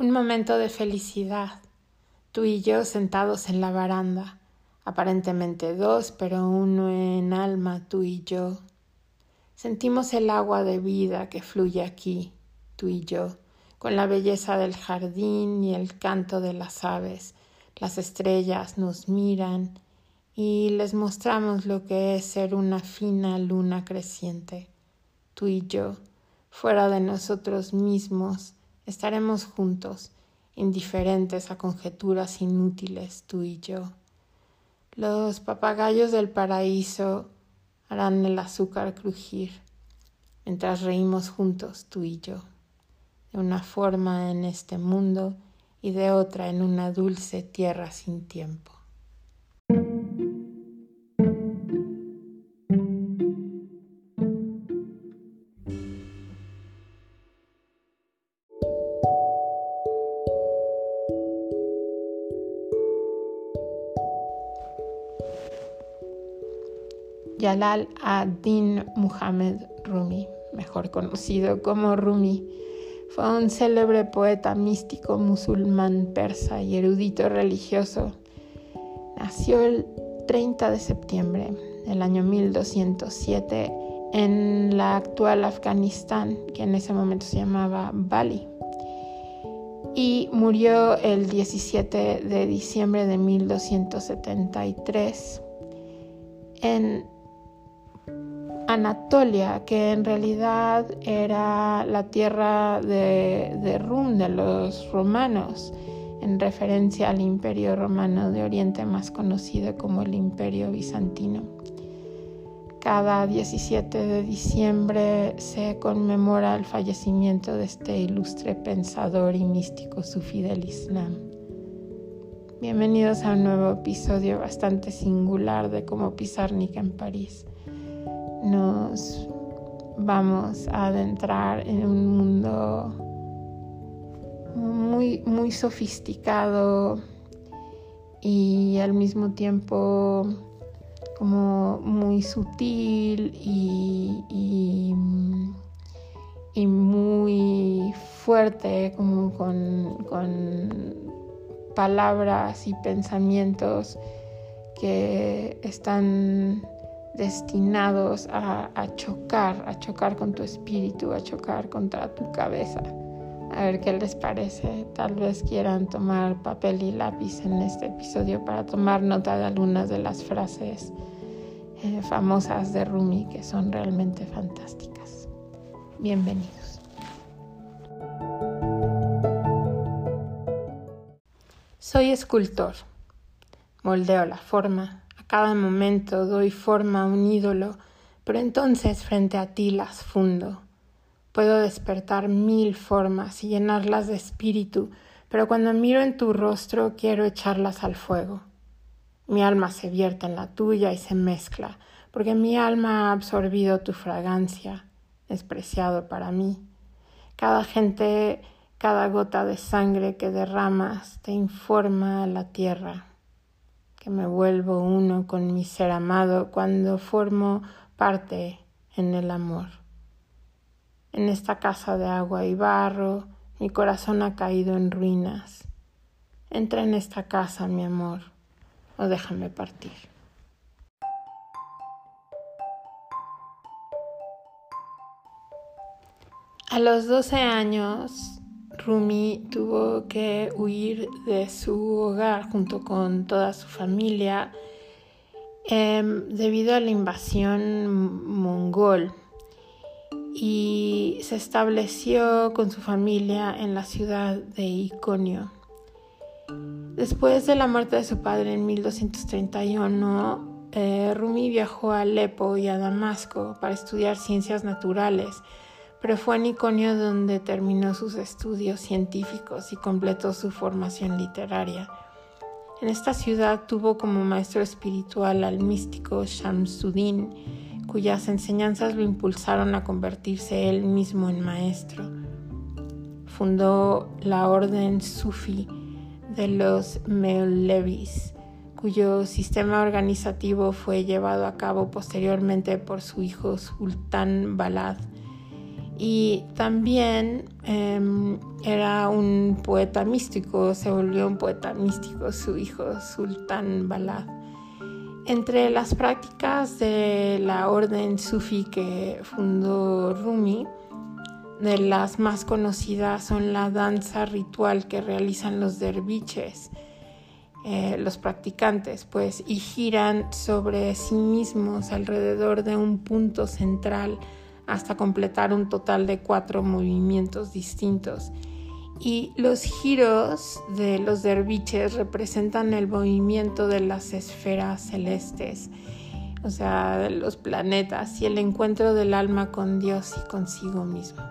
Un momento de felicidad, tú y yo sentados en la baranda, aparentemente dos, pero uno en alma, tú y yo. Sentimos el agua de vida que fluye aquí, tú y yo, con la belleza del jardín y el canto de las aves. Las estrellas nos miran y les mostramos lo que es ser una fina luna creciente. Tú y yo, fuera de nosotros mismos, estaremos juntos, indiferentes a conjeturas inútiles, tú y yo. Los papagayos del paraíso harán el azúcar crujir, mientras reímos juntos, tú y yo, de una forma en este mundo y de otra en una dulce tierra sin tiempo. Jalal ad-Din Muhammad Rumi, mejor conocido como Rumi, fue un célebre poeta místico musulmán persa y erudito religioso. Nació el 30 de septiembre del año 1207 en la actual Afganistán, que en ese momento se llamaba Bali, y murió el 17 de diciembre de 1273 en Anatolia, que en realidad era la tierra de, Rum, de los romanos, en referencia al imperio romano de Oriente más conocido como el imperio bizantino. Cada 17 de diciembre se conmemora el fallecimiento de este ilustre pensador y místico sufí del Islam. Bienvenidos a un nuevo episodio bastante singular de Cómo Pizarnik en París nos vamos a adentrar en un mundo muy, muy sofisticado y al mismo tiempo como muy sutil y, y, muy fuerte, como con, con palabras y pensamientos que están destinados a, chocar, a chocar con tu espíritu, a chocar contra tu cabeza. A ver qué les parece. Tal vez quieran tomar papel y lápiz en este episodio para tomar nota de algunas de las frases eh, famosas de Rumi que son realmente fantásticas. Bienvenidos. Soy escultor. Moldeo la forma, cada momento doy forma a un ídolo, pero entonces frente a ti las fundo. Puedo despertar mil formas y llenarlas de espíritu, pero cuando miro en tu rostro quiero echarlas al fuego. Mi alma se vierte en la tuya y se mezcla, porque mi alma ha absorbido tu fragancia, despreciado para mí. Cada gente, cada gota de sangre que derramas te informa a la tierra que me vuelvo uno con mi ser amado cuando formo parte en el amor. En esta casa de agua y barro, mi corazón ha caído en ruinas. Entra en esta casa, mi amor, o déjame partir. A los doce años Rumi tuvo que huir de su hogar junto con toda su familia em, debido a la invasión mongol y se estableció con su familia en la ciudad de Iconio. Después de la muerte de su padre en 1231, eh, Rumi viajó a Alepo y a Damasco para estudiar ciencias naturales pero fue en Iconio donde terminó sus estudios científicos y completó su formación literaria. En esta ciudad tuvo como maestro espiritual al místico Shamsuddin, cuyas enseñanzas lo impulsaron a convertirse él mismo en maestro. Fundó la orden sufi de los Meulevis, cuyo sistema organizativo fue llevado a cabo posteriormente por su hijo Sultán Balad y también em, era un poeta místico, se volvió un poeta místico su hijo Sultán Balad. Entre las prácticas de la orden sufi que fundó Rumi, de las más conocidas son la danza ritual que realizan los derviches, eh, los practicantes, pues, y giran sobre sí mismos alrededor de un punto central hasta completar un total de cuatro movimientos distintos. Y los giros de los derviches representan el movimiento de las esferas celestes, o sea, de los planetas, y el encuentro del alma con Dios y consigo mismo.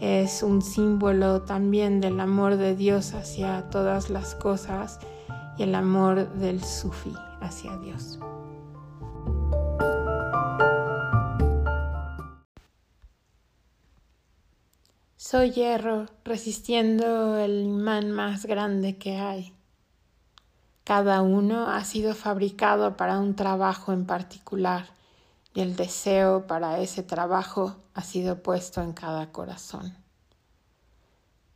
Es un símbolo también del amor de Dios hacia todas las cosas y el amor del sufi hacia Dios. Soy hierro resistiendo el imán más grande que hay. Cada uno ha sido fabricado para un trabajo en particular y el deseo para ese trabajo ha sido puesto en cada corazón.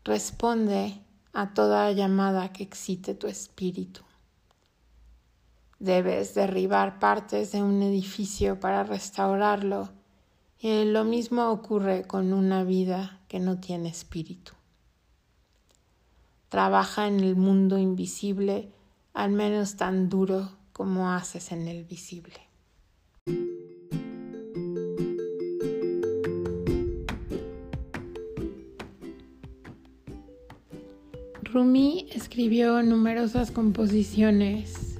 Responde a toda llamada que excite tu espíritu. Debes derribar partes de un edificio para restaurarlo y lo mismo ocurre con una vida que no tiene espíritu. Trabaja en el mundo invisible al menos tan duro como haces en el visible. Rumi escribió numerosas composiciones,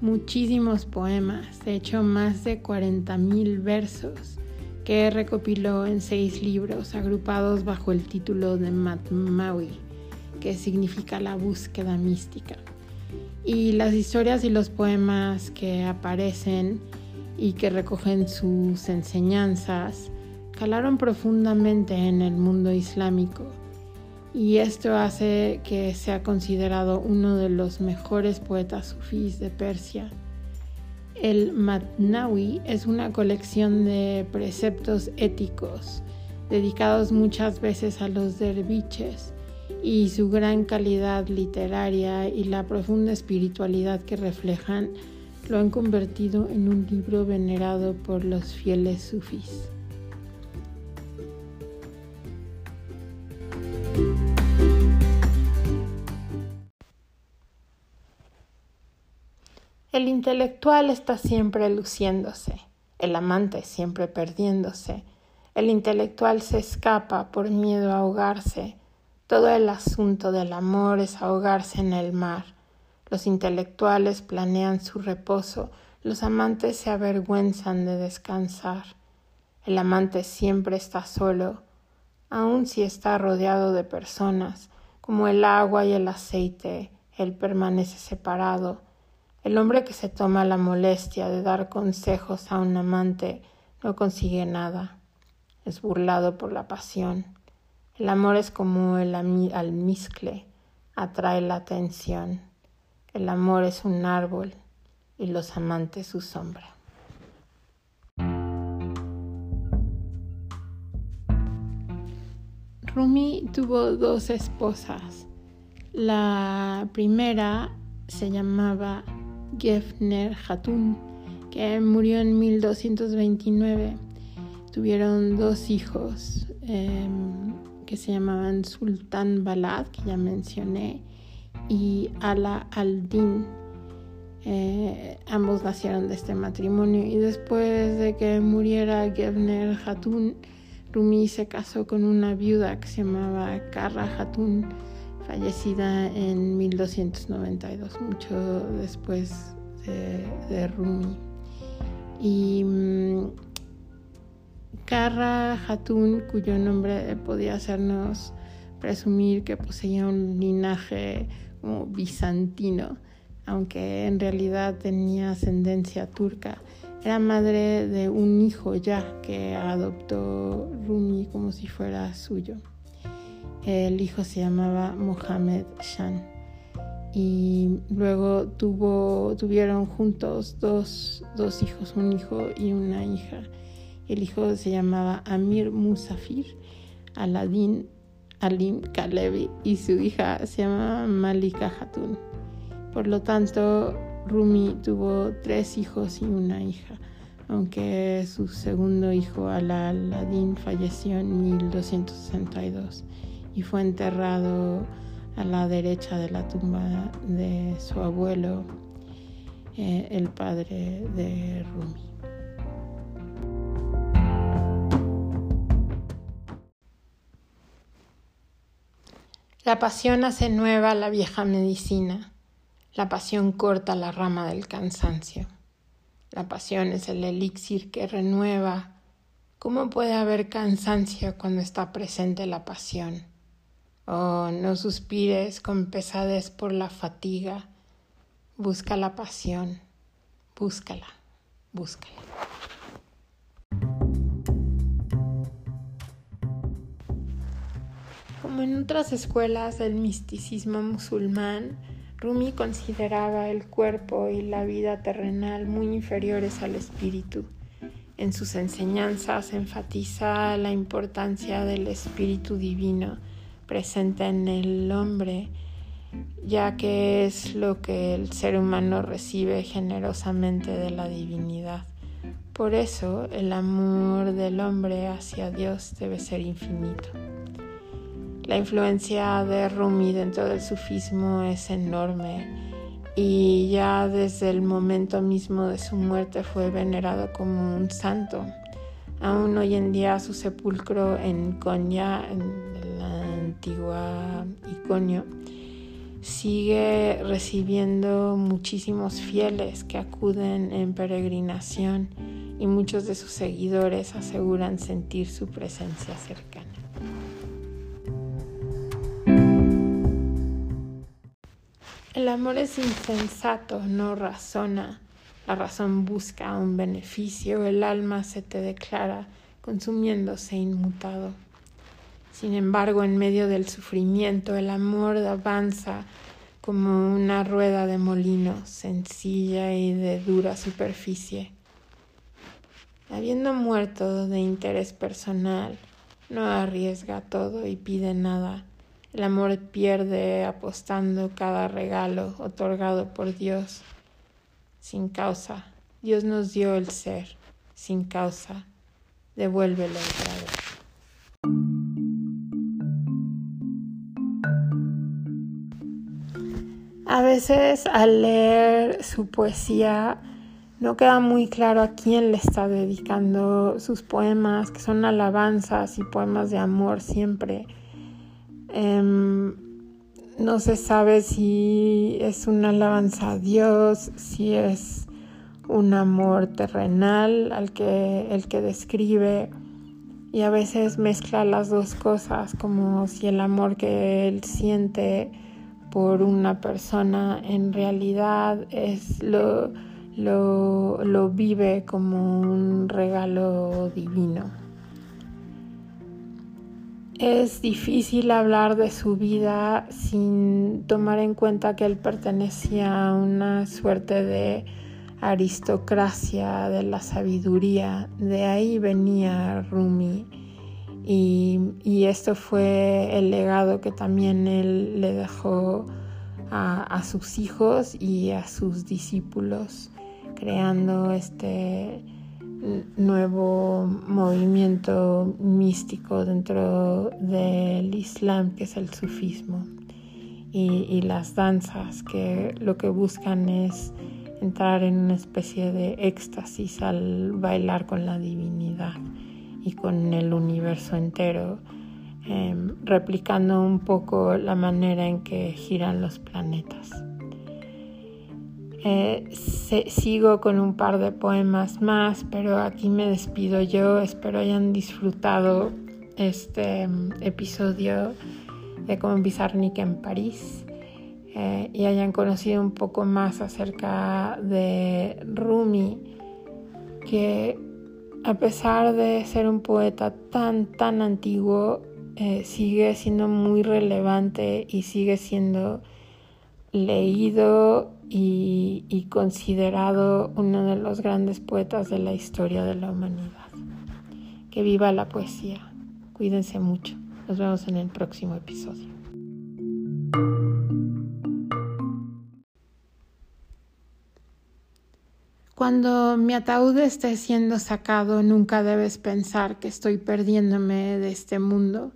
muchísimos poemas, de hecho más de 40.000 versos que recopiló en seis libros agrupados bajo el título de Matmawi, que significa la búsqueda mística. Y las historias y los poemas que aparecen y que recogen sus enseñanzas calaron profundamente en el mundo islámico y esto hace que sea considerado uno de los mejores poetas sufís de Persia el Matnawi es una colección de preceptos éticos dedicados muchas veces a los derviches y su gran calidad literaria y la profunda espiritualidad que reflejan lo han convertido en un libro venerado por los fieles sufís. El intelectual está siempre luciéndose, el amante siempre perdiéndose, el intelectual se escapa por miedo a ahogarse, todo el asunto del amor es ahogarse en el mar, los intelectuales planean su reposo, los amantes se avergüenzan de descansar, el amante siempre está solo, aun si está rodeado de personas, como el agua y el aceite, él permanece separado, el hombre que se toma la molestia de dar consejos a un amante no consigue nada. Es burlado por la pasión. El amor es como el almizcle, atrae la atención. El amor es un árbol y los amantes su sombra. Rumi tuvo dos esposas. La primera se llamaba Gefner Hatun, que murió en 1229. Tuvieron dos hijos em, que se llamaban Sultán Balad, que ya mencioné, y Ala al-Din. Eh, ambos nacieron de este matrimonio y después de que muriera Gefner Hatun, Rumi se casó con una viuda que se llamaba Karra Hatun fallecida en 1292, mucho después de, Rumi. Y um, Karra Hatun, cuyo nombre podía hacernos presumir que poseía un linaje bizantino, aunque en realidad tenía ascendencia turca. Era madre de un hijo ya que adoptó Rumi como si fuera suyo. El hijo se llamaba Mohammed Shan y luego tuvo, tuvieron juntos dos, dos hijos, un hijo y una hija. El hijo se llamaba Amir Musafir, Aladin Alim Kalevi y su hija se llamaba Malika Hatun. Por lo tanto, Rumi tuvo tres hijos y una hija, aunque su segundo hijo, Al-Aladin, falleció en 1262 y fue enterrado a la derecha de la tumba de su abuelo, eh, el padre de Rumi. La pasión hace nueva la vieja medicina. La pasión corta la rama del cansancio. La pasión es el elixir que renueva. ¿Cómo puede haber cansancio cuando está presente la pasión? Oh, no suspires con pesadez por la fatiga. Busca la pasión. Búscala, búscala. Como en otras escuelas del misticismo musulmán, Rumi consideraba el cuerpo y la vida terrenal muy inferiores al espíritu. En sus enseñanzas enfatiza la importancia del espíritu divino presente en el hombre, ya que es lo que el ser humano recibe generosamente de la divinidad. Por eso el amor del hombre hacia Dios debe ser infinito. La influencia de Rumi dentro del sufismo es enorme y ya desde el momento mismo de su muerte fue venerado como un santo. Aún hoy en día su sepulcro en Konya, en antigua Iconio, sigue recibiendo muchísimos fieles que acuden en peregrinación y muchos de sus seguidores aseguran sentir su presencia cercana. El amor es insensato, no razona. La razón busca un beneficio, el alma se te declara consumiéndose inmutado. Sin embargo, en medio del sufrimiento, el amor avanza como una rueda de molino, sencilla y de dura superficie. Habiendo muerto de interés personal, no arriesga todo y pide nada el amor pierde apostando cada regalo otorgado por Dios sin causa. Dios nos dio el ser sin causa. Devuélvelo otra vez. A veces al leer su poesía no queda muy claro a quién le está dedicando sus poemas, que son alabanzas y poemas de amor siempre. Em, no se sabe si es una alabanza a Dios, si es un amor terrenal al que el que describe. Y a veces mezcla las dos cosas como si el amor que él siente por una persona en realidad es lo, lo, lo vive como un regalo divino. Es difícil hablar de su vida sin tomar en cuenta que él pertenecía a una suerte de aristocracia de la sabiduría. De ahí venía Rumi. Y, esto fue el legado que también él le dejó a, sus hijos y a sus discípulos, creando este nuevo movimiento místico dentro del Islam, que es el sufismo, y, las danzas, que lo que buscan es entrar en una especie de éxtasis al bailar con la divinidad y con el universo entero, em, replicando un poco la manera en que giran los planetas. Eh, sigo con un par de poemas más, pero aquí me despido yo. Espero hayan disfrutado este mm, episodio de Como en París eh, y hayan conocido un poco más acerca de Rumi, que a pesar de ser un poeta tan, tan antiguo, eh, sigue siendo muy relevante y sigue siendo leído y, considerado uno de los grandes poetas de la historia de la humanidad. Que viva la poesía. Cuídense mucho. Nos vemos en el próximo episodio. Cuando mi ataúd esté siendo sacado, nunca debes pensar que estoy perdiéndome de este mundo.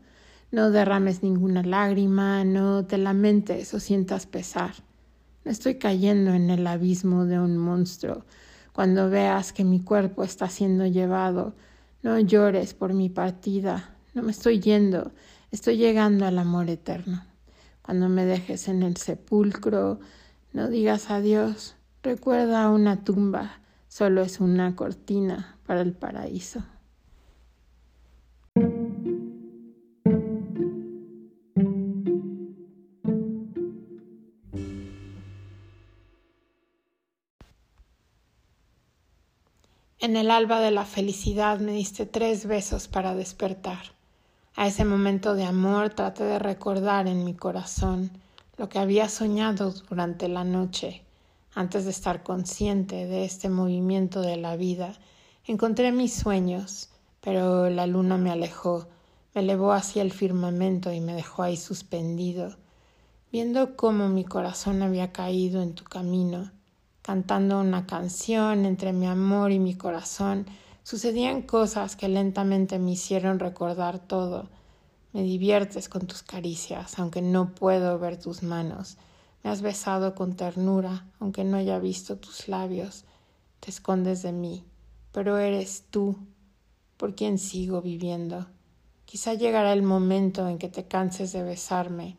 No derrames ninguna lágrima, no te lamentes o sientas pesar. No estoy cayendo en el abismo de un monstruo. Cuando veas que mi cuerpo está siendo llevado, no llores por mi partida. No me estoy yendo, estoy llegando al amor eterno. Cuando me dejes en el sepulcro, no digas adiós Recuerda una tumba, solo es una cortina para el paraíso. En el alba de la felicidad me diste tres besos para despertar. A ese momento de amor traté de recordar en mi corazón lo que había soñado durante la noche antes de estar consciente de este movimiento de la vida, encontré mis sueños, pero la luna me alejó, me elevó hacia el firmamento y me dejó ahí suspendido, viendo cómo mi corazón había caído en tu camino, cantando una canción entre mi amor y mi corazón, sucedían cosas que lentamente me hicieron recordar todo. Me diviertes con tus caricias, aunque no puedo ver tus manos. Me has besado con ternura, aunque no haya visto tus labios. Te escondes de mí, pero eres tú por quien sigo viviendo. Quizá llegará el momento en que te canses de besarme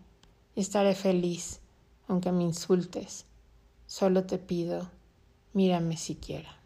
y estaré feliz, aunque me insultes. Solo te pido, mírame siquiera.